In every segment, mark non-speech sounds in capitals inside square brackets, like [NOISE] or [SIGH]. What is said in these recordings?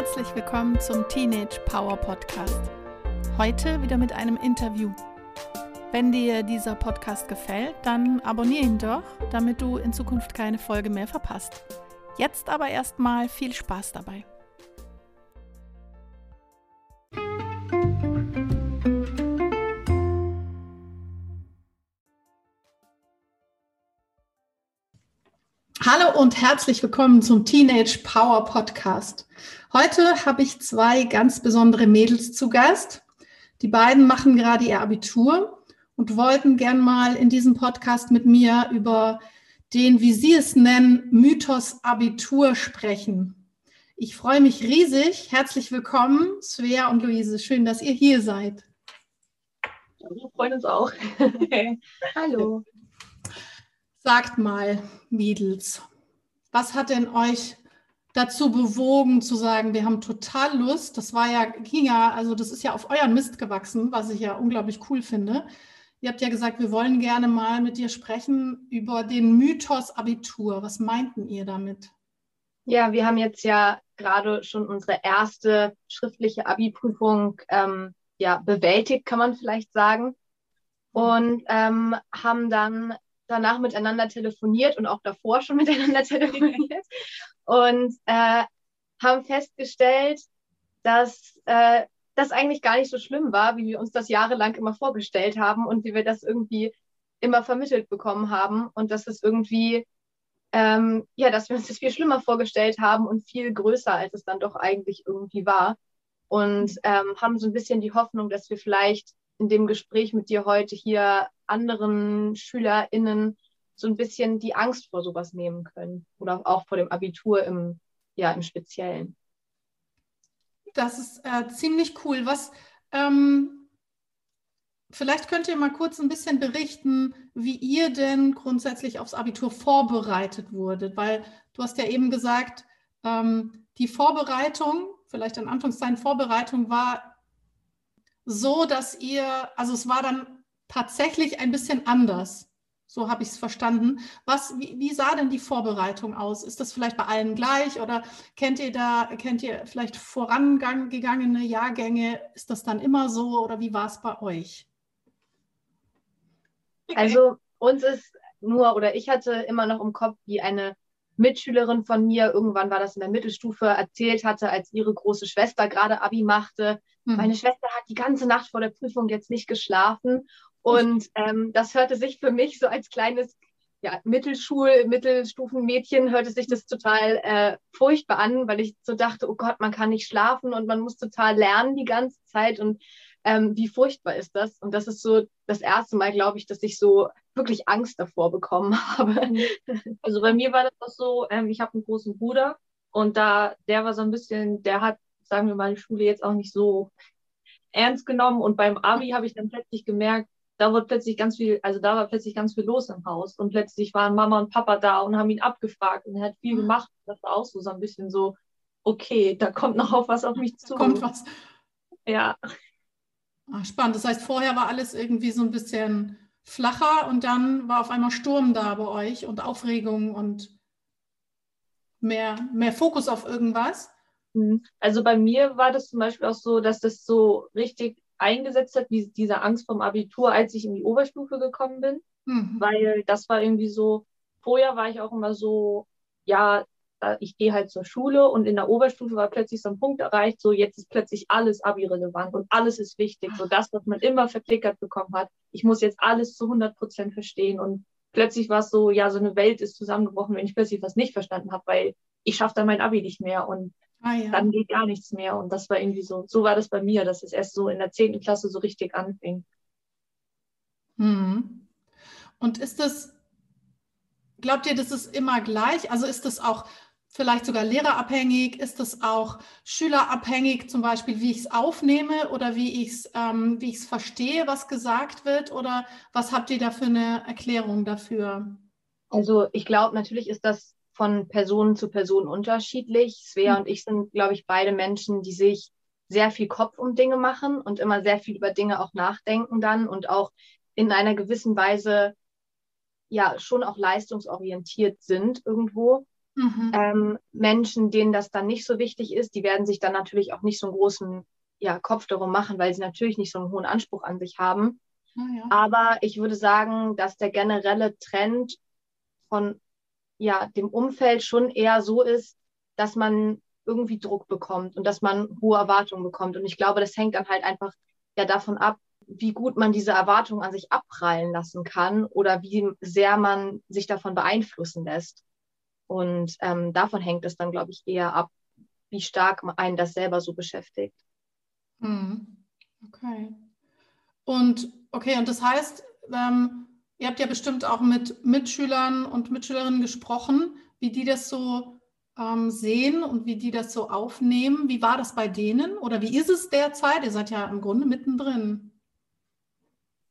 Herzlich willkommen zum Teenage Power Podcast. Heute wieder mit einem Interview. Wenn dir dieser Podcast gefällt, dann abonniere ihn doch, damit du in Zukunft keine Folge mehr verpasst. Jetzt aber erstmal viel Spaß dabei. Hallo und herzlich willkommen zum Teenage Power Podcast. Heute habe ich zwei ganz besondere Mädels zu Gast. Die beiden machen gerade ihr Abitur und wollten gern mal in diesem Podcast mit mir über den, wie Sie es nennen, Mythos Abitur sprechen. Ich freue mich riesig. Herzlich willkommen, Svea und Luise. Schön, dass ihr hier seid. Wir freuen uns auch. Hallo. Sagt mal, Mädels, was hat denn euch dazu bewogen zu sagen, wir haben total Lust, das war ja, ging ja, also das ist ja auf euren Mist gewachsen, was ich ja unglaublich cool finde. Ihr habt ja gesagt, wir wollen gerne mal mit dir sprechen über den Mythos Abitur. Was meinten ihr damit? Ja, wir haben jetzt ja gerade schon unsere erste schriftliche Abi-Prüfung ähm, ja, bewältigt, kann man vielleicht sagen. Und ähm, haben dann danach miteinander telefoniert und auch davor schon [LAUGHS] miteinander telefoniert und äh, haben festgestellt, dass äh, das eigentlich gar nicht so schlimm war, wie wir uns das jahrelang immer vorgestellt haben und wie wir das irgendwie immer vermittelt bekommen haben und dass es irgendwie, ähm, ja, dass wir uns das viel schlimmer vorgestellt haben und viel größer, als es dann doch eigentlich irgendwie war. Und ähm, haben so ein bisschen die Hoffnung, dass wir vielleicht in dem Gespräch mit dir heute hier anderen SchülerInnen so ein bisschen die Angst vor sowas nehmen können oder auch vor dem Abitur im, ja, im Speziellen. Das ist äh, ziemlich cool. Was, ähm, vielleicht könnt ihr mal kurz ein bisschen berichten, wie ihr denn grundsätzlich aufs Abitur vorbereitet wurdet, weil du hast ja eben gesagt, ähm, die Vorbereitung, vielleicht in Anführungszeichen Vorbereitung war so, dass ihr, also es war dann tatsächlich ein bisschen anders. So habe ich es verstanden. Was, wie, wie, sah denn die Vorbereitung aus? Ist das vielleicht bei allen gleich oder kennt ihr da, kennt ihr vielleicht vorangegangene Jahrgänge? Ist das dann immer so oder wie war es bei euch? Also uns ist nur, oder ich hatte immer noch im Kopf, wie eine Mitschülerin von mir, irgendwann war das in der Mittelstufe, erzählt hatte, als ihre große Schwester gerade Abi machte. Mhm. Meine Schwester hat die ganze Nacht vor der Prüfung jetzt nicht geschlafen. Und [LAUGHS] ähm, das hörte sich für mich so als kleines ja, Mittelschul-, Mittelstufenmädchen hörte sich das total äh, furchtbar an, weil ich so dachte, oh Gott, man kann nicht schlafen und man muss total lernen die ganze Zeit und ähm, wie furchtbar ist das? Und das ist so das erste Mal, glaube ich, dass ich so wirklich Angst davor bekommen [LAUGHS] habe. Also bei mir war das auch so, ähm, ich habe einen großen Bruder und da, der war so ein bisschen, der hat, sagen wir mal, die Schule jetzt auch nicht so ernst genommen und beim Abi habe ich dann plötzlich gemerkt, da wurde plötzlich ganz viel, also da war plötzlich ganz viel los im Haus und plötzlich waren Mama und Papa da und haben ihn abgefragt und er hat viel mhm. gemacht. Das war auch so, so ein bisschen so, okay, da kommt noch auf was auf mich zu. Kommt was. Ja. Ach, spannend. Das heißt, vorher war alles irgendwie so ein bisschen flacher und dann war auf einmal Sturm da bei euch und Aufregung und mehr, mehr Fokus auf irgendwas. Mhm. Also bei mir war das zum Beispiel auch so, dass das so richtig eingesetzt hat, wie diese Angst vom Abitur, als ich in die Oberstufe gekommen bin. Mhm. Weil das war irgendwie so, vorher war ich auch immer so, ja, ich gehe halt zur Schule und in der Oberstufe war plötzlich so ein Punkt erreicht, so jetzt ist plötzlich alles Abi-relevant und alles ist wichtig. So das, was man immer verklickert bekommen hat. Ich muss jetzt alles zu 100 Prozent verstehen und plötzlich war es so, ja, so eine Welt ist zusammengebrochen, wenn ich plötzlich was nicht verstanden habe, weil ich schaffe dann mein Abi nicht mehr und ah, ja. dann geht gar nichts mehr. Und das war irgendwie so, so war das bei mir, dass es erst so in der 10. Klasse so richtig anfing. Hm. Und ist das, glaubt ihr, das ist immer gleich? Also ist das auch vielleicht sogar lehrerabhängig? Ist es auch schülerabhängig, zum Beispiel, wie ich es aufnehme oder wie ich es ähm, verstehe, was gesagt wird? Oder was habt ihr da für eine Erklärung dafür? Also ich glaube, natürlich ist das von Person zu Person unterschiedlich. Svea mhm. und ich sind, glaube ich, beide Menschen, die sich sehr viel Kopf um Dinge machen und immer sehr viel über Dinge auch nachdenken dann und auch in einer gewissen Weise ja schon auch leistungsorientiert sind irgendwo. Mhm. Ähm, Menschen, denen das dann nicht so wichtig ist, die werden sich dann natürlich auch nicht so einen großen ja, Kopf darum machen, weil sie natürlich nicht so einen hohen Anspruch an sich haben. Oh ja. Aber ich würde sagen, dass der generelle Trend von ja, dem Umfeld schon eher so ist, dass man irgendwie Druck bekommt und dass man hohe Erwartungen bekommt. Und ich glaube, das hängt dann halt einfach ja davon ab, wie gut man diese Erwartungen an sich abprallen lassen kann oder wie sehr man sich davon beeinflussen lässt. Und ähm, davon hängt es dann, glaube ich, eher ab, wie stark einen das selber so beschäftigt. Hm. Okay. Und okay, und das heißt, ähm, ihr habt ja bestimmt auch mit Mitschülern und Mitschülerinnen gesprochen, wie die das so ähm, sehen und wie die das so aufnehmen. Wie war das bei denen oder wie ist es derzeit? Ihr seid ja im Grunde mittendrin.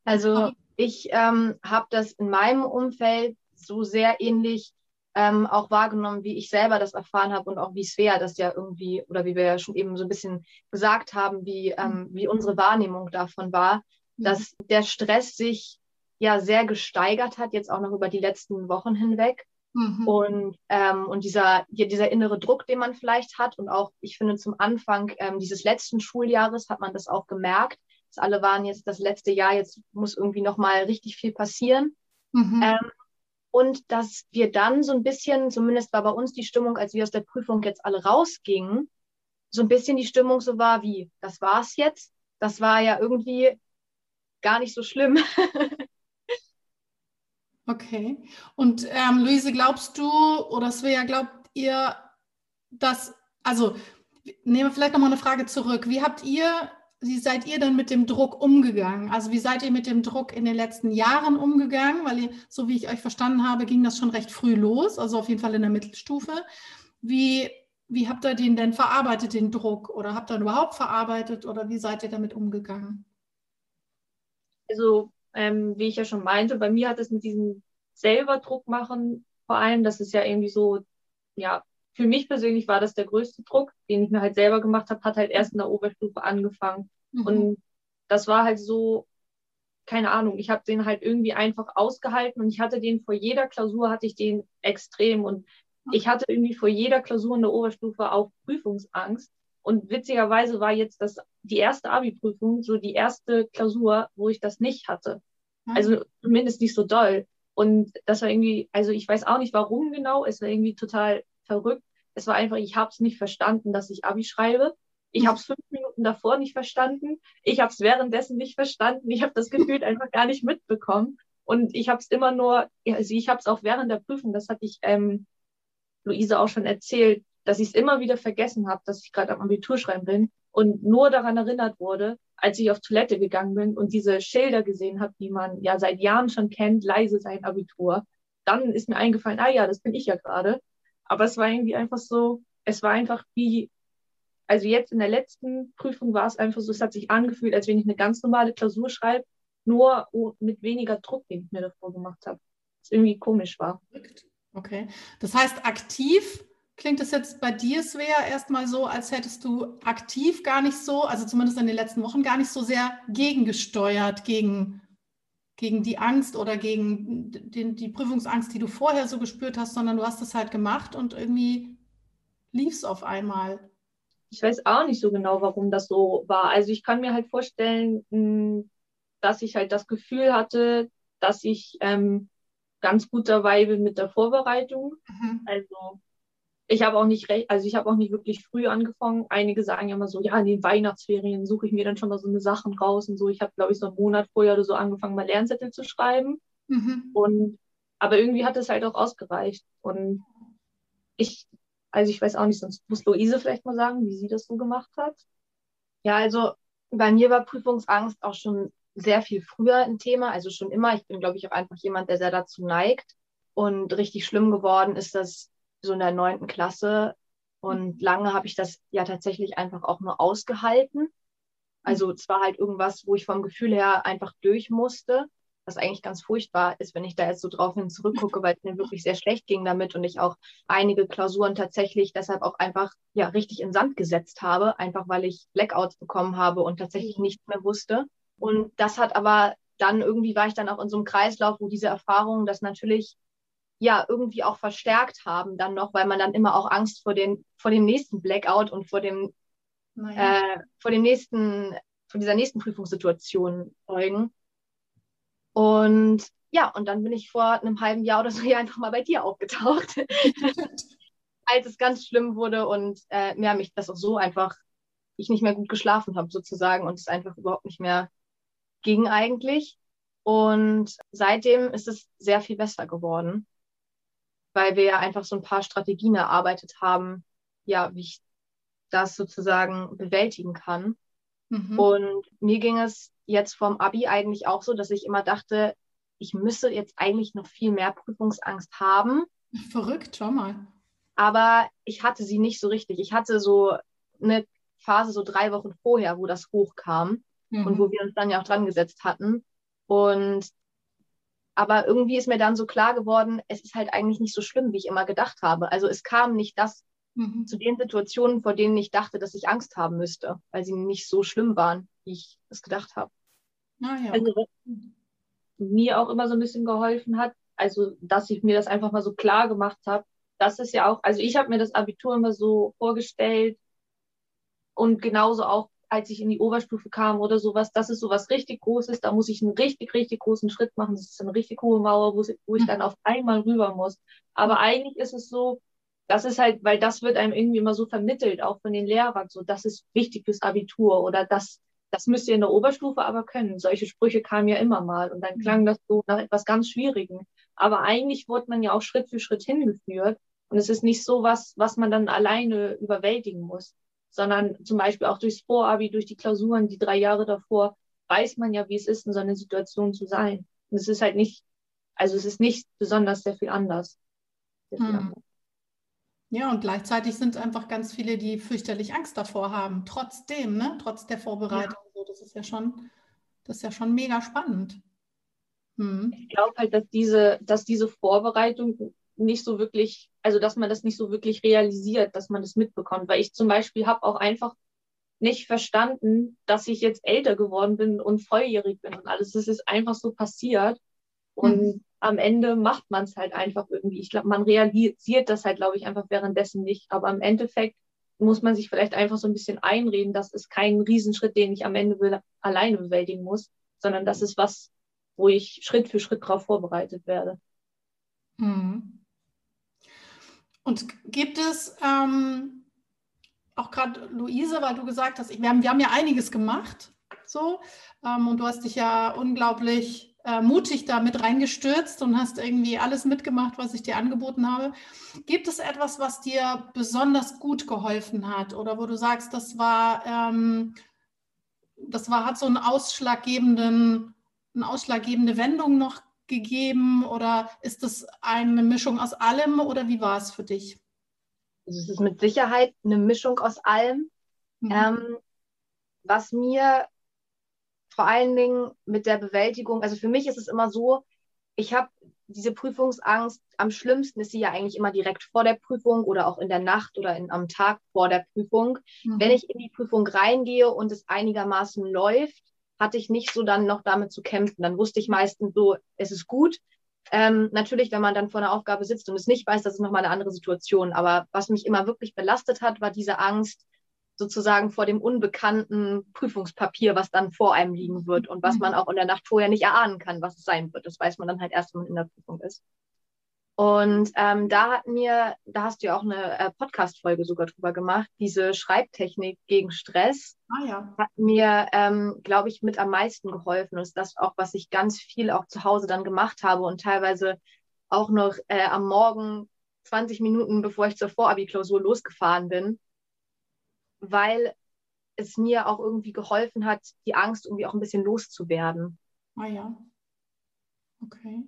Also ich ähm, habe das in meinem Umfeld so sehr ähnlich ähm, auch wahrgenommen, wie ich selber das erfahren habe und auch wie Svea das ja irgendwie, oder wie wir ja schon eben so ein bisschen gesagt haben, wie, ähm, wie unsere Wahrnehmung davon war, mhm. dass der Stress sich ja sehr gesteigert hat, jetzt auch noch über die letzten Wochen hinweg. Mhm. Und, ähm, und dieser, dieser innere Druck, den man vielleicht hat, und auch, ich finde, zum Anfang ähm, dieses letzten Schuljahres hat man das auch gemerkt, dass alle waren jetzt das letzte Jahr, jetzt muss irgendwie nochmal richtig viel passieren. Mhm. Ähm, und dass wir dann so ein bisschen, zumindest war bei uns die Stimmung, als wir aus der Prüfung jetzt alle rausgingen, so ein bisschen die Stimmung so war wie, das war's jetzt. Das war ja irgendwie gar nicht so schlimm. [LAUGHS] okay. Und ähm, Luise, glaubst du oder Svea, glaubt ihr, dass, also nehmen wir vielleicht nochmal eine Frage zurück. Wie habt ihr wie seid ihr denn mit dem Druck umgegangen? Also wie seid ihr mit dem Druck in den letzten Jahren umgegangen? Weil ihr, so wie ich euch verstanden habe, ging das schon recht früh los, also auf jeden Fall in der Mittelstufe. Wie, wie habt ihr den denn verarbeitet, den Druck? Oder habt ihr ihn überhaupt verarbeitet oder wie seid ihr damit umgegangen? Also, ähm, wie ich ja schon meinte, bei mir hat es mit diesem selber Druck machen vor allem, das ist ja irgendwie so, ja, für mich persönlich war das der größte Druck, den ich mir halt selber gemacht habe, hat halt erst in der Oberstufe angefangen. Mhm. Und das war halt so, keine Ahnung, ich habe den halt irgendwie einfach ausgehalten und ich hatte den vor jeder Klausur, hatte ich den extrem und ich hatte irgendwie vor jeder Klausur in der Oberstufe auch Prüfungsangst. Und witzigerweise war jetzt das die erste Abi-Prüfung, so die erste Klausur, wo ich das nicht hatte. Also zumindest nicht so doll. Und das war irgendwie, also ich weiß auch nicht warum genau, es war irgendwie total verrückt. Es war einfach, ich habe es nicht verstanden, dass ich Abi schreibe. Ich habe es fünf Minuten davor nicht verstanden. Ich habe es währenddessen nicht verstanden. Ich habe das Gefühl einfach gar nicht mitbekommen. Und ich habe es immer nur, also ich habe es auch während der Prüfung, das hatte ich ähm, Luise auch schon erzählt, dass ich es immer wieder vergessen habe, dass ich gerade am Abitur schreiben bin und nur daran erinnert wurde, als ich auf Toilette gegangen bin und diese Schilder gesehen habe, die man ja seit Jahren schon kennt, leise sein Abitur. Dann ist mir eingefallen, ah ja, das bin ich ja gerade. Aber es war irgendwie einfach so, es war einfach wie, also jetzt in der letzten Prüfung war es einfach so, es hat sich angefühlt, als wenn ich eine ganz normale Klausur schreibe, nur mit weniger Druck, den ich mir davor gemacht habe. Was irgendwie komisch war. Okay. Das heißt, aktiv klingt es jetzt bei dir, Svea, erstmal so, als hättest du aktiv gar nicht so, also zumindest in den letzten Wochen, gar nicht so sehr gegengesteuert gegen gegen die Angst oder gegen den, die Prüfungsangst, die du vorher so gespürt hast, sondern du hast es halt gemacht und irgendwie lief es auf einmal. Ich weiß auch nicht so genau, warum das so war. Also ich kann mir halt vorstellen, hm, dass ich halt das Gefühl hatte, dass ich ähm, ganz gut dabei bin mit der Vorbereitung. Mhm. Also ich habe auch nicht recht, also ich habe auch nicht wirklich früh angefangen. Einige sagen ja immer so, ja, in den Weihnachtsferien suche ich mir dann schon mal so eine Sachen raus und so. Ich habe, glaube ich, so einen Monat vorher oder so angefangen, mal Lernzettel zu schreiben. Mhm. Und aber irgendwie hat es halt auch ausgereicht. Und ich, also ich weiß auch nicht, sonst muss Luise vielleicht mal sagen, wie sie das so gemacht hat. Ja, also bei mir war Prüfungsangst auch schon sehr viel früher ein Thema, also schon immer. Ich bin, glaube ich, auch einfach jemand, der sehr dazu neigt. Und richtig schlimm geworden ist das so in der neunten Klasse. Und lange habe ich das ja tatsächlich einfach auch nur ausgehalten. Also es war halt irgendwas, wo ich vom Gefühl her einfach durch musste, was eigentlich ganz furchtbar ist, wenn ich da jetzt so drauf hin zurückgucke, weil es mir wirklich sehr schlecht ging damit und ich auch einige Klausuren tatsächlich deshalb auch einfach ja richtig in Sand gesetzt habe, einfach weil ich Blackouts bekommen habe und tatsächlich mhm. nichts mehr wusste. Und das hat aber dann irgendwie war ich dann auch in so einem Kreislauf, wo diese Erfahrung, dass natürlich ja irgendwie auch verstärkt haben dann noch, weil man dann immer auch Angst vor, den, vor dem nächsten Blackout und vor dem, naja. äh, vor dem nächsten, vor dieser nächsten Prüfungssituation folgen. Und ja, und dann bin ich vor einem halben Jahr oder so [LAUGHS] hier einfach mal bei dir aufgetaucht, [LAUGHS] als es ganz schlimm wurde und äh, ja, mich das auch so einfach, ich nicht mehr gut geschlafen habe sozusagen und es einfach überhaupt nicht mehr ging eigentlich. Und seitdem ist es sehr viel besser geworden, weil wir ja einfach so ein paar Strategien erarbeitet haben, ja, wie ich das sozusagen bewältigen kann. Mhm. Und mir ging es jetzt vom Abi eigentlich auch so, dass ich immer dachte, ich müsse jetzt eigentlich noch viel mehr Prüfungsangst haben. Verrückt, schau mal. Aber ich hatte sie nicht so richtig. Ich hatte so eine Phase so drei Wochen vorher, wo das hochkam mhm. und wo wir uns dann ja auch dran gesetzt hatten. Und aber irgendwie ist mir dann so klar geworden, es ist halt eigentlich nicht so schlimm, wie ich immer gedacht habe. Also es kam nicht das mhm. zu den Situationen, vor denen ich dachte, dass ich Angst haben müsste, weil sie nicht so schlimm waren, wie ich es gedacht habe. Ah, ja. Also mir auch immer so ein bisschen geholfen hat. Also, dass ich mir das einfach mal so klar gemacht habe. Das ist ja auch, also ich habe mir das Abitur immer so vorgestellt und genauso auch, als ich in die Oberstufe kam oder sowas, das ist sowas richtig Großes, da muss ich einen richtig, richtig großen Schritt machen. Das ist eine richtig hohe Mauer, wo, wo ich dann auf einmal rüber muss. Aber eigentlich ist es so, das ist halt, weil das wird einem irgendwie immer so vermittelt, auch von den Lehrern, so, das ist wichtig fürs Abitur oder das das müsst ihr in der Oberstufe aber können. Solche Sprüche kamen ja immer mal und dann mhm. klang das so nach etwas ganz Schwierigem. Aber eigentlich wurde man ja auch Schritt für Schritt hingeführt und es ist nicht so was, was man dann alleine überwältigen muss, sondern zum Beispiel auch durchs Vorabi, durch die Klausuren, die drei Jahre davor, weiß man ja, wie es ist, in so einer Situation zu sein. Und es ist halt nicht, also es ist nicht besonders sehr viel anders. Sehr viel hm. anders. Ja, und gleichzeitig sind einfach ganz viele, die fürchterlich Angst davor haben. Trotzdem, ne? Trotz der Vorbereitung. Ja. Das ist ja schon, das ist ja schon mega spannend. Hm. Ich glaube halt, dass diese, dass diese Vorbereitung nicht so wirklich, also dass man das nicht so wirklich realisiert, dass man das mitbekommt. Weil ich zum Beispiel habe auch einfach nicht verstanden, dass ich jetzt älter geworden bin und volljährig bin und alles. Das ist einfach so passiert. Und mhm am Ende macht man es halt einfach irgendwie. Ich glaube, man realisiert das halt, glaube ich, einfach währenddessen nicht. Aber im Endeffekt muss man sich vielleicht einfach so ein bisschen einreden, das ist kein Riesenschritt, den ich am Ende will, alleine bewältigen muss, sondern das ist was, wo ich Schritt für Schritt darauf vorbereitet werde. Mhm. Und gibt es ähm, auch gerade Luise, weil du gesagt hast, wir haben, wir haben ja einiges gemacht, so, ähm, und du hast dich ja unglaublich äh, mutig da mit reingestürzt und hast irgendwie alles mitgemacht, was ich dir angeboten habe. Gibt es etwas, was dir besonders gut geholfen hat oder wo du sagst, das war, ähm, das war, hat so einen ausschlaggebenden, eine ausschlaggebende Wendung noch gegeben oder ist das eine Mischung aus allem oder wie war es für dich? Also es ist mit Sicherheit eine Mischung aus allem. Mhm. Ähm, was mir vor allen Dingen mit der Bewältigung, also für mich ist es immer so, ich habe diese Prüfungsangst, am schlimmsten ist sie ja eigentlich immer direkt vor der Prüfung oder auch in der Nacht oder in, am Tag vor der Prüfung. Mhm. Wenn ich in die Prüfung reingehe und es einigermaßen läuft, hatte ich nicht so dann noch damit zu kämpfen. Dann wusste ich meistens so, es ist gut. Ähm, natürlich, wenn man dann vor einer Aufgabe sitzt und es nicht weiß, das ist nochmal eine andere Situation. Aber was mich immer wirklich belastet hat, war diese Angst, sozusagen vor dem unbekannten Prüfungspapier, was dann vor einem liegen wird und was man mhm. auch in der Nacht vorher nicht erahnen kann, was es sein wird. Das weiß man dann halt erst, wenn man in der Prüfung ist. Und ähm, da hatten wir, da hast du ja auch eine äh, Podcast-Folge sogar drüber gemacht, diese Schreibtechnik gegen Stress. Ah, ja. Hat mir, ähm, glaube ich, mit am meisten geholfen. Und ist das auch, was ich ganz viel auch zu Hause dann gemacht habe und teilweise auch noch äh, am Morgen 20 Minuten, bevor ich zur Vorabi-Klausur losgefahren bin, weil es mir auch irgendwie geholfen hat, die Angst irgendwie auch ein bisschen loszuwerden. Ah ja. Okay.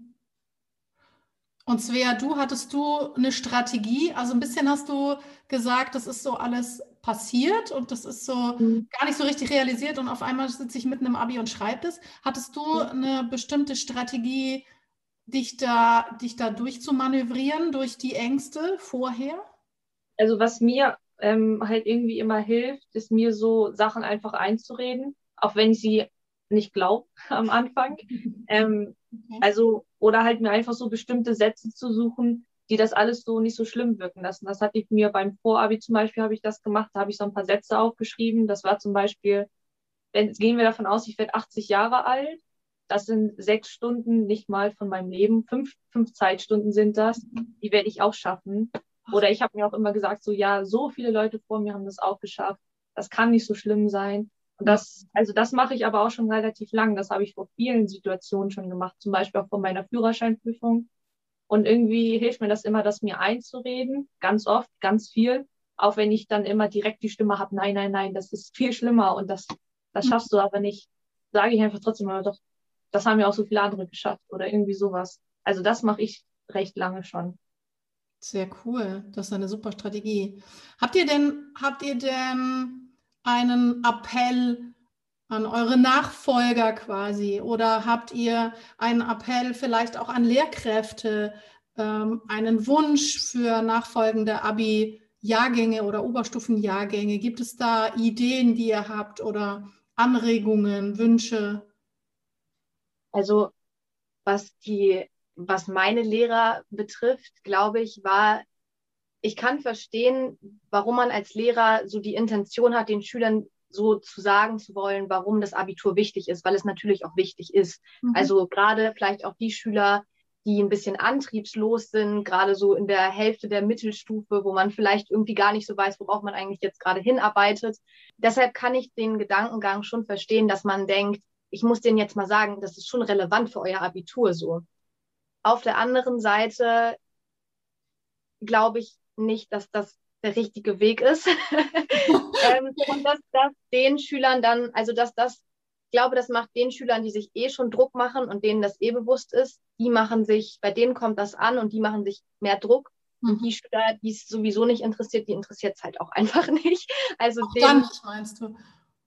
Und Svea, du hattest du eine Strategie? Also ein bisschen hast du gesagt, das ist so alles passiert und das ist so mhm. gar nicht so richtig realisiert und auf einmal sitze ich mitten im Abi und schreibe das. Hattest du eine bestimmte Strategie, dich da, dich da durchzumanövrieren durch die Ängste vorher? Also was mir ähm, halt irgendwie immer hilft, ist mir so Sachen einfach einzureden, auch wenn ich sie nicht glaubt [LAUGHS] am Anfang. [LAUGHS] Ähm, okay. Also, oder halt mir einfach so bestimmte Sätze zu suchen, die das alles so nicht so schlimm wirken lassen. Das hatte ich mir beim Vorabi zum Beispiel, habe ich das gemacht, da habe ich so ein paar Sätze aufgeschrieben. Das war zum Beispiel, wenn, gehen wir davon aus, ich werde 80 Jahre alt. Das sind sechs Stunden nicht mal von meinem Leben. Fünf, fünf Zeitstunden sind das. Die werde ich auch schaffen. Oder ich habe mir auch immer gesagt, so ja, so viele Leute vor mir haben das auch geschafft. Das kann nicht so schlimm sein. Und das, also das mache ich aber auch schon relativ lang. Das habe ich vor vielen Situationen schon gemacht, zum Beispiel auch vor meiner Führerscheinprüfung. Und irgendwie hilft mir das immer, das mir einzureden, ganz oft, ganz viel. Auch wenn ich dann immer direkt die Stimme habe, nein, nein, nein, das ist viel schlimmer und das, das schaffst du aber nicht. Sage ich einfach trotzdem mal, doch, das haben ja auch so viele andere geschafft oder irgendwie sowas. Also das mache ich recht lange schon. Sehr cool. Das ist eine super Strategie. Habt ihr denn, habt ihr denn einen Appell an eure Nachfolger quasi? Oder habt ihr einen Appell vielleicht auch an Lehrkräfte, ähm, einen Wunsch für nachfolgende Abi-Jahrgänge oder Oberstufenjahrgänge? Gibt es da Ideen, die ihr habt oder Anregungen, Wünsche? Also was die was meine Lehrer betrifft, glaube ich, war, ich kann verstehen, warum man als Lehrer so die Intention hat, den Schülern so zu sagen zu wollen, warum das Abitur wichtig ist, weil es natürlich auch wichtig ist. Mhm. Also gerade vielleicht auch die Schüler, die ein bisschen antriebslos sind, gerade so in der Hälfte der Mittelstufe, wo man vielleicht irgendwie gar nicht so weiß, worauf man eigentlich jetzt gerade hinarbeitet. Deshalb kann ich den Gedankengang schon verstehen, dass man denkt, ich muss denen jetzt mal sagen, das ist schon relevant für euer Abitur so. Auf der anderen Seite glaube ich nicht, dass das der richtige Weg ist. [LAUGHS] ähm, [LAUGHS] und dass das den Schülern dann, also dass das, ich glaube, das macht den Schülern, die sich eh schon Druck machen und denen das eh bewusst ist, die machen sich, bei denen kommt das an und die machen sich mehr Druck. Und mhm. die Schüler, die es sowieso nicht interessiert, die interessiert es halt auch [LAUGHS] einfach nicht. Also auch denen, dann nicht, meinst du?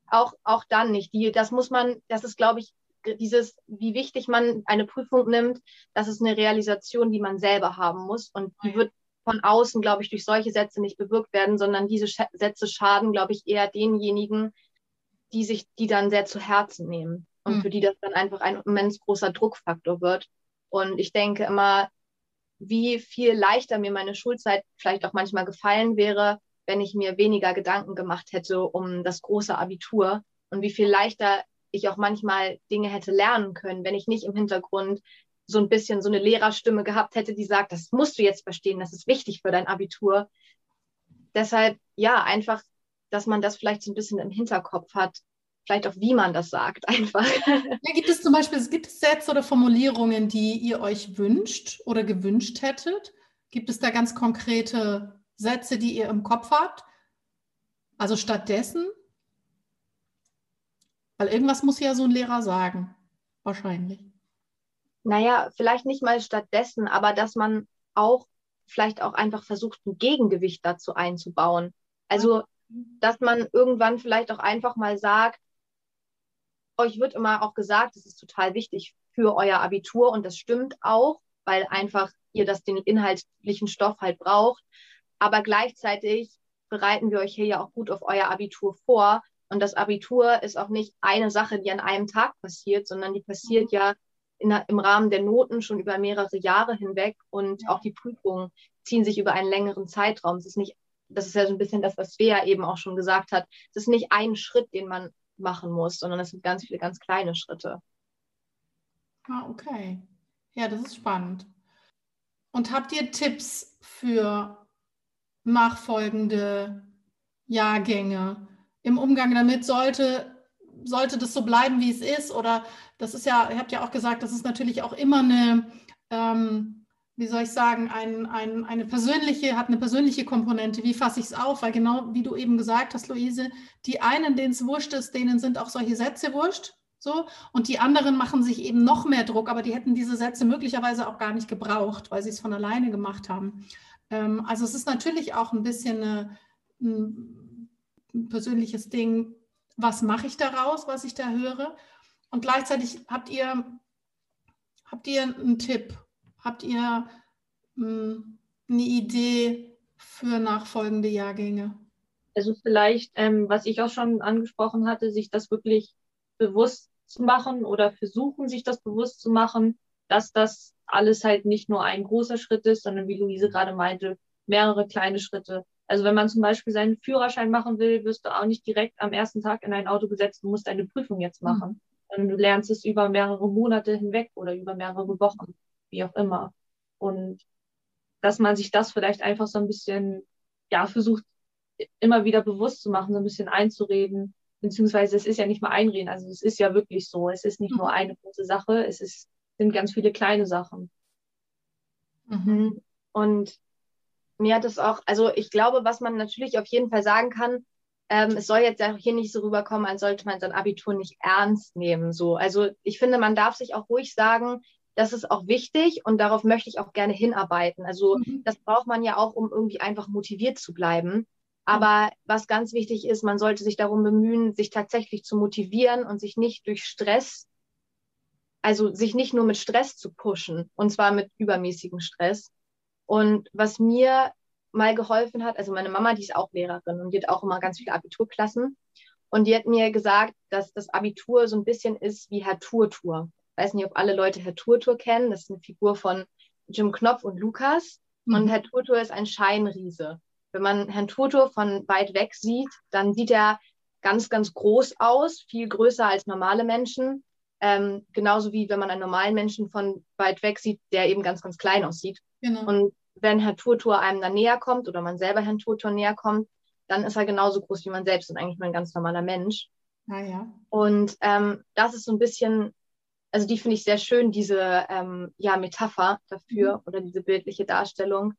Auch, auch dann nicht. Die, das muss man, das ist, glaube ich, dieses, wie wichtig man eine Prüfung nimmt, das ist eine Realisation, die man selber haben muss. Und die wird von außen, glaube ich, durch solche Sätze nicht bewirkt werden, sondern diese Sch Sätze schaden, glaube ich, eher denjenigen, die sich die dann sehr zu Herzen nehmen und mhm. für die das dann einfach ein immens großer Druckfaktor wird. Und ich denke immer, wie viel leichter mir meine Schulzeit vielleicht auch manchmal gefallen wäre, wenn ich mir weniger Gedanken gemacht hätte um das große Abitur und wie viel leichter ich auch manchmal Dinge hätte lernen können, wenn ich nicht im Hintergrund so ein bisschen so eine Lehrerstimme gehabt hätte, die sagt, das musst du jetzt verstehen, das ist wichtig für dein Abitur. Deshalb, ja, einfach, dass man das vielleicht so ein bisschen im Hinterkopf hat, vielleicht auch, wie man das sagt, [LAUGHS] einfach. Ja, gibt es zum Beispiel, gibt es Sätze oder Formulierungen, die ihr euch wünscht oder gewünscht hättet? Gibt es da ganz konkrete Sätze, die ihr im Kopf habt? Also stattdessen? Weil irgendwas muss ja so ein Lehrer sagen. Wahrscheinlich. Naja, vielleicht nicht mal stattdessen, aber dass man auch vielleicht auch einfach versucht, ein Gegengewicht dazu einzubauen. Also, dass man irgendwann vielleicht auch einfach mal sagt, euch wird immer auch gesagt, es ist total wichtig für euer Abitur und das stimmt auch, weil einfach ihr das den inhaltlichen Stoff halt braucht. Aber gleichzeitig bereiten wir euch hier ja auch gut auf euer Abitur vor und das Abitur ist auch nicht eine Sache, die an einem Tag passiert, sondern die passiert ja in, im Rahmen der Noten schon über mehrere Jahre hinweg und auch die Prüfungen ziehen sich über einen längeren Zeitraum. Es ist nicht, das ist ja so ein bisschen das, was Svea eben auch schon gesagt hat. Es ist nicht ein Schritt, den man machen muss, sondern es sind ganz viele ganz kleine Schritte. Ah, okay. Ja, das ist spannend. Und habt ihr Tipps für nachfolgende Jahrgänge? im Umgang damit sollte, sollte das so bleiben, wie es ist? Oder das ist ja, ihr habt ja auch gesagt, das ist natürlich auch immer eine, ähm, wie soll ich sagen, ein, ein, eine persönliche, hat eine persönliche Komponente. Wie fasse ich es auf? Weil genau wie du eben gesagt hast, Luise, die einen, denen es wurscht ist, denen sind auch solche Sätze wurscht. So, und die anderen machen sich eben noch mehr Druck, aber die hätten diese Sätze möglicherweise auch gar nicht gebraucht, weil sie es von alleine gemacht haben. Ähm, also es ist natürlich auch ein bisschen eine, ein, ein persönliches Ding, was mache ich daraus, was ich da höre. Und gleichzeitig habt ihr, habt ihr einen Tipp, habt ihr mh, hm, eine Idee für nachfolgende Jahrgänge? Also vielleicht, ähm, was ich auch schon angesprochen hatte, sich das wirklich bewusst zu machen oder versuchen, sich das bewusst zu machen, dass das alles halt nicht nur ein großer Schritt ist, sondern wie Luise gerade meinte, mehrere kleine Schritte. Also wenn man zum Beispiel seinen Führerschein machen will, wirst du auch nicht direkt am ersten Tag in ein Auto gesetzt und musst deine Prüfung jetzt mhm. machen. Mhm. Sondern du lernst es über mehrere Monate hinweg oder über mehrere Wochen, wie auch immer. Und dass man sich das vielleicht einfach so ein bisschen, ja, versucht, immer wieder bewusst zu machen, so ein bisschen einzureden, beziehungsweise es ist ja nicht mal einreden, also es ist ja wirklich so, es ist nicht nur mhm. eine große Sache, es ist, sind ganz viele kleine Sachen. Mhm. Und mir hat es auch, also ich glaube, was man natürlich auf jeden Fall sagen kann, ähm, es soll jetzt auch hier nicht so rüberkommen, als sollte man sein Abitur nicht ernst nehmen. So. Also ich finde, man darf sich auch ruhig sagen, das ist auch wichtig und darauf möchte ich auch gerne hinarbeiten. Also mhm. das braucht man ja auch, um irgendwie einfach motiviert zu bleiben. Aber was ganz wichtig ist, man sollte sich darum bemühen, sich tatsächlich zu motivieren und sich nicht durch Stress, also sich nicht nur mit Stress zu pushen, und zwar mit übermäßigem Stress. Und was mir mal geholfen hat, also meine Mama, die ist auch Lehrerin und die hat auch immer ganz viele Abiturklassen. Und die hat mir gesagt, dass das Abitur so ein bisschen ist wie Herr Turtur. Ich weiß nicht, ob alle Leute Herr Turtur kennen. Das ist eine Figur von Jim Knopf und Lukas. Mhm. Und Herr Turtur ist ein Scheinriese. Wenn man Herrn Turtur von weit weg sieht, dann sieht er ganz, ganz groß aus, viel größer als normale Menschen. Ähm, genauso wie wenn man einen normalen Menschen von weit weg sieht, der eben ganz, ganz klein aussieht. Genau. Und wenn Herr Turtur einem dann näher kommt oder man selber Herrn Turtur näher kommt, dann ist er genauso groß wie man selbst und eigentlich nur ein ganz normaler Mensch. Ah, ja. Und ähm, das ist so ein bisschen, also die finde ich sehr schön, diese ähm, ja, Metapher dafür mhm. oder diese bildliche Darstellung.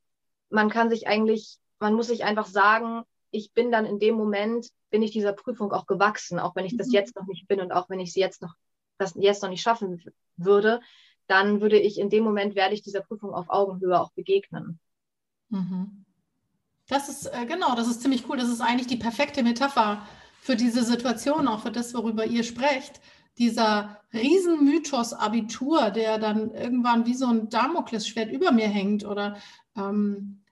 Man kann sich eigentlich man muss sich einfach sagen, ich bin dann in dem Moment, bin ich dieser Prüfung auch gewachsen, auch wenn ich das mhm. jetzt noch nicht bin und auch wenn ich sie jetzt noch, das jetzt noch nicht schaffen würde, dann würde ich in dem Moment, werde ich dieser Prüfung auf Augenhöhe auch begegnen. Mhm. Das ist, äh, genau, das ist ziemlich cool. Das ist eigentlich die perfekte Metapher für diese Situation, auch für das, worüber ihr sprecht. Dieser Riesenmythos Abitur, der dann irgendwann wie so ein Damoklesschwert über mir hängt oder ähm,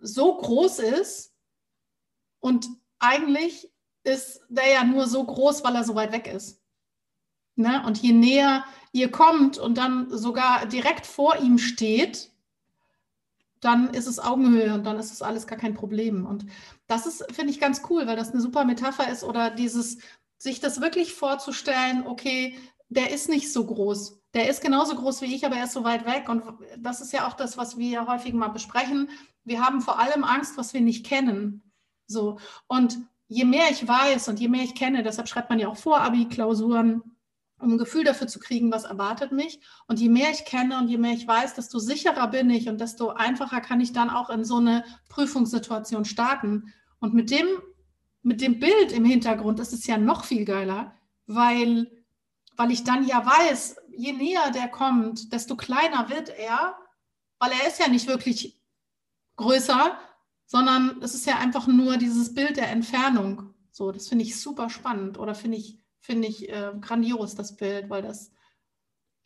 so groß ist und eigentlich ist der ja nur so groß, weil er so weit weg ist. Ne? Und je näher ihr kommt und dann sogar direkt vor ihm steht, dann ist es Augenhöhe und dann ist es alles gar kein Problem. Und das ist, finde ich, ganz cool, weil das eine super Metapher ist oder dieses, sich das wirklich vorzustellen, okay, der ist nicht so groß. Der ist genauso groß wie ich, aber er ist so weit weg. Und das ist ja auch das, was wir häufig mal besprechen wir haben vor allem Angst, was wir nicht kennen. So. Und je mehr ich weiß und je mehr ich kenne, deshalb schreibt man ja auch Vor-Abi-Klausuren, um ein Gefühl dafür zu kriegen, was erwartet mich. Und je mehr ich kenne und je mehr ich weiß, desto sicherer bin ich und desto einfacher kann ich dann auch in so eine Prüfungssituation starten. Und mit dem, mit dem Bild im Hintergrund ist es ja noch viel geiler, weil, weil ich dann ja weiß, je näher der kommt, desto kleiner wird er, weil er ist ja nicht wirklich größer, sondern es ist ja einfach nur dieses Bild der Entfernung. So, das finde ich super spannend oder finde ich, finde ich äh, grandios, das Bild, weil das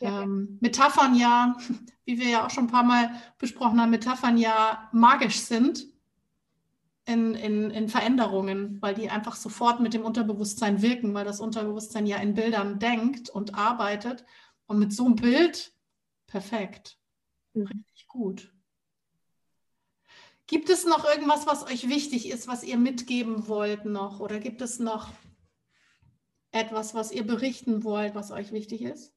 ähm, Metaphern ja, [LAUGHS] wie wir ja auch schon ein paar Mal besprochen haben, Metaphern ja magisch sind in, in, in Veränderungen, weil die einfach sofort mit dem Unterbewusstsein wirken, weil das Unterbewusstsein ja in Bildern denkt und arbeitet. Und mit so einem Bild, perfekt. Mhm. Richtig gut. Gibt es noch irgendwas, was euch wichtig ist, was ihr mitgeben wollt noch? Oder gibt es noch etwas, was ihr berichten wollt, was euch wichtig ist?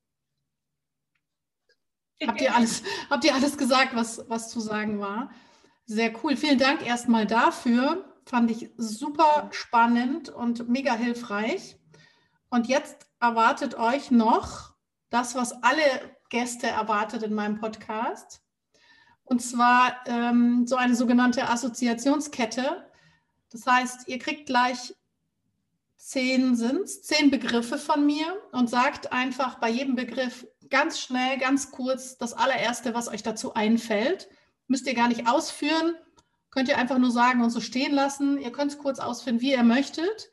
Habt ihr alles, [LAUGHS] habt ihr alles gesagt, was, was zu sagen war? Sehr cool. Vielen Dank erstmal dafür. Fand ich super spannend und mega hilfreich. Und jetzt erwartet euch noch das, was alle Gäste erwartet in meinem Podcast. Und zwar ähm, so eine sogenannte Assoziationskette. Das heißt, ihr kriegt gleich zehn sind's, zehn Begriffe von mir und sagt einfach bei jedem Begriff ganz schnell, ganz kurz das allererste, was euch dazu einfällt. Müsst ihr gar nicht ausführen, könnt ihr einfach nur sagen und so stehen lassen. Ihr könnt es kurz ausführen, wie ihr möchtet.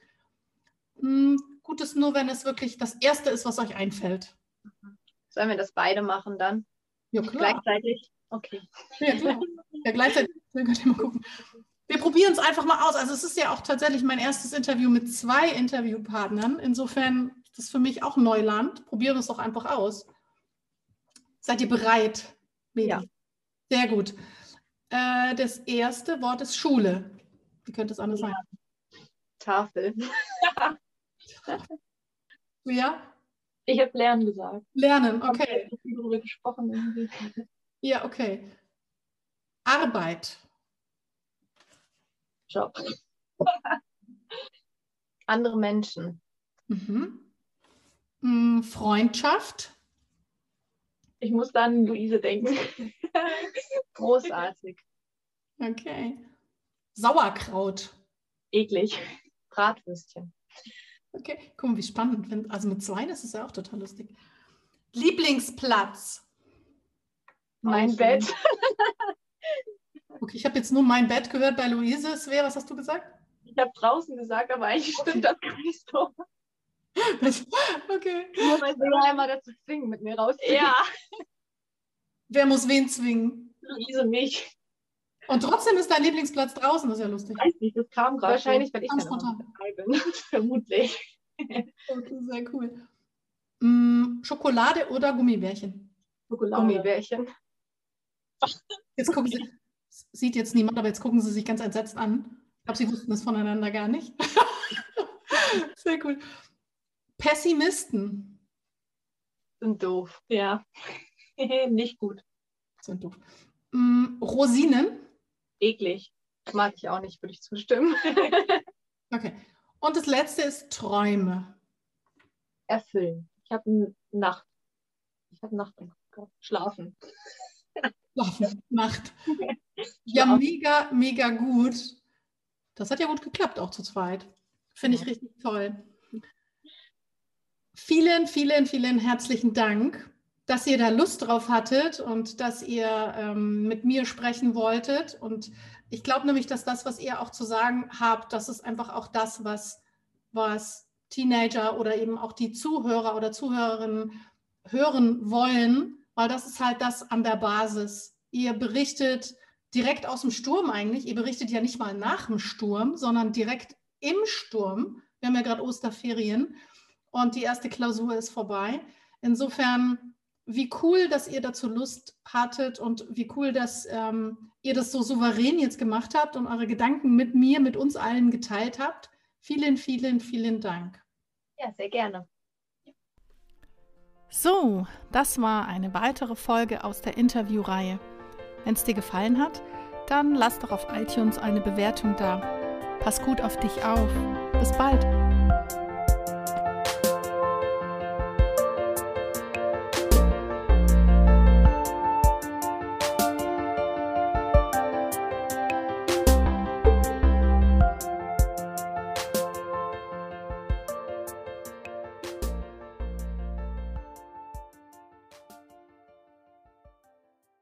Hm, gut ist nur, wenn es wirklich das erste ist, was euch einfällt. Sollen wir das beide machen dann? Ja, klar. Gleichzeitig? Okay. Ja, klar. Ja, gleichzeitig könnt ihr mal gucken. Wir probieren es einfach mal aus. Also es ist ja auch tatsächlich mein erstes Interview mit zwei Interviewpartnern. Insofern Das ist für mich auch Neuland. Probieren wir es doch einfach aus. Seid ihr bereit? Baby? Ja. Sehr gut. Äh, das erste Wort ist Schule. Wie könnte es anders ja. sein? Tafel. [LAUGHS] ja? Ich habe Lernen gesagt. Lernen, okay. Ich habe darüber gesprochen irgendwie. Ja, okay. Arbeit. Job. [LAUGHS] Andere Menschen. Mhm. Mm, Freundschaft. Ich muss dann an Luise denken. [LAUGHS] Großartig. Okay. Sauerkraut. Eklig. Bratwürstchen. Okay, guck mal, wie spannend. also mit zwei ist es ja auch total lustig. Lieblingsplatz. Mein. Bett. [LAUGHS] okay, ich habe jetzt nur mein Bett gehört bei Luise. Svea, was hast du gesagt? Ich habe draußen gesagt, aber eigentlich stimmt das gar nicht so. [LAUGHS] okay. Nur weil ja immer dazu zwingen, mit mir rauszugehen. Ja. Wer muss wen zwingen? Luise mich. Und trotzdem ist dein Lieblingsplatz draußen, das ist ja lustig. Weiß nicht, das kam gerade. Wahrscheinlich, weil ich dann dabei bin. [LAUGHS] Vermutlich. Okay, sehr cool. Mm, Schokolade oder Gummibärchen? Schokolade. Gummibärchen. Jetzt gucken Sie, sieht jetzt niemand, aber jetzt gucken Sie sich ganz entsetzt an. Ich glaube, Sie wussten das voneinander gar nicht. [LAUGHS] Sehr cool. Pessimisten. Sind doof. Ja. [LAUGHS] nicht gut. Sind doof. Mm, Rosinen. Eklig. Mag ich auch nicht, würde ich zustimmen. [LAUGHS] okay. Und das letzte ist Träume. Erfüllen. Ich habe Nacht. Ich habe Nacht Schlafen. Schlafen, Nacht. Ja, [LAUGHS] mega, mega gut. Das hat ja gut geklappt, auch zu zweit. Finde ich richtig toll. Vielen, vielen, vielen herzlichen Dank, dass ihr da Lust drauf hattet und dass ihr ähm, mit mir sprechen wolltet. Und ich glaube nämlich, dass das, was ihr auch zu sagen habt, das ist einfach auch das, was, was Teenager oder eben auch die Zuhörer oder Zuhörerinnen hören wollen, weil das ist halt das an der Basis. Ihr berichtet direkt aus dem Sturm eigentlich. Ihr berichtet ja nicht mal nach dem Sturm, sondern direkt im Sturm. Wir haben ja gerade Osterferien und die erste Klausur ist vorbei. Insofern, wie cool, dass ihr dazu Lust hattet und wie cool, dass ähm, ihr das so souverän jetzt gemacht habt und eure Gedanken mit mir, mit uns allen geteilt habt. Vielen, vielen, vielen Dank. Ja, sehr gerne. So, das war eine weitere Folge aus der Interviewreihe. Wenn es dir gefallen hat, dann lass doch auf iTunes eine Bewertung da. Pass gut auf dich auf. Bis bald.